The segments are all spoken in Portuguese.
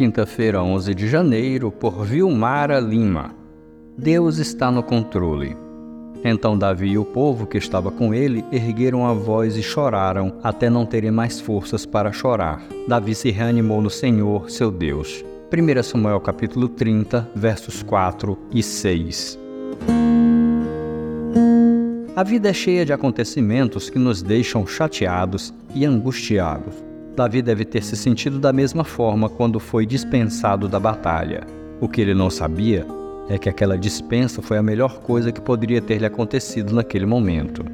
Quinta-feira, 11 de janeiro, por Vilmara Lima. Deus está no controle. Então Davi e o povo que estava com ele ergueram a voz e choraram, até não terem mais forças para chorar. Davi se reanimou no Senhor, seu Deus. 1 Samuel capítulo 30, versos 4 e 6. A vida é cheia de acontecimentos que nos deixam chateados e angustiados. Davi deve ter se sentido da mesma forma quando foi dispensado da batalha. O que ele não sabia é que aquela dispensa foi a melhor coisa que poderia ter lhe acontecido naquele momento.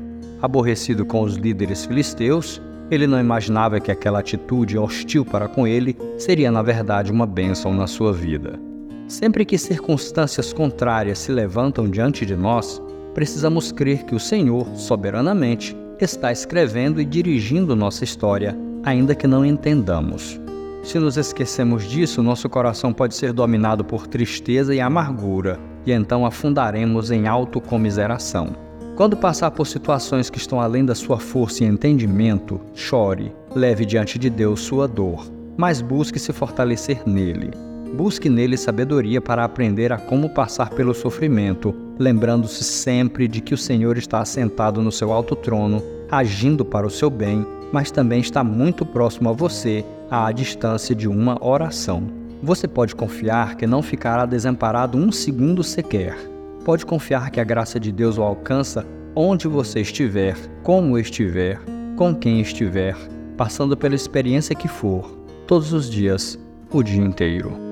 Aborrecido com os líderes filisteus, ele não imaginava que aquela atitude hostil para com ele seria, na verdade, uma bênção na sua vida. Sempre que circunstâncias contrárias se levantam diante de nós, precisamos crer que o Senhor, soberanamente, está escrevendo e dirigindo nossa história ainda que não entendamos. Se nos esquecemos disso, nosso coração pode ser dominado por tristeza e amargura, e então afundaremos em autocomiseração. Quando passar por situações que estão além da sua força e entendimento, chore, leve diante de Deus sua dor, mas busque se fortalecer nele. Busque nele sabedoria para aprender a como passar pelo sofrimento, lembrando-se sempre de que o Senhor está assentado no seu alto trono, agindo para o seu bem mas também está muito próximo a você, à distância de uma oração. Você pode confiar que não ficará desamparado um segundo sequer. Pode confiar que a graça de Deus o alcança onde você estiver, como estiver, com quem estiver, passando pela experiência que for, todos os dias, o dia inteiro.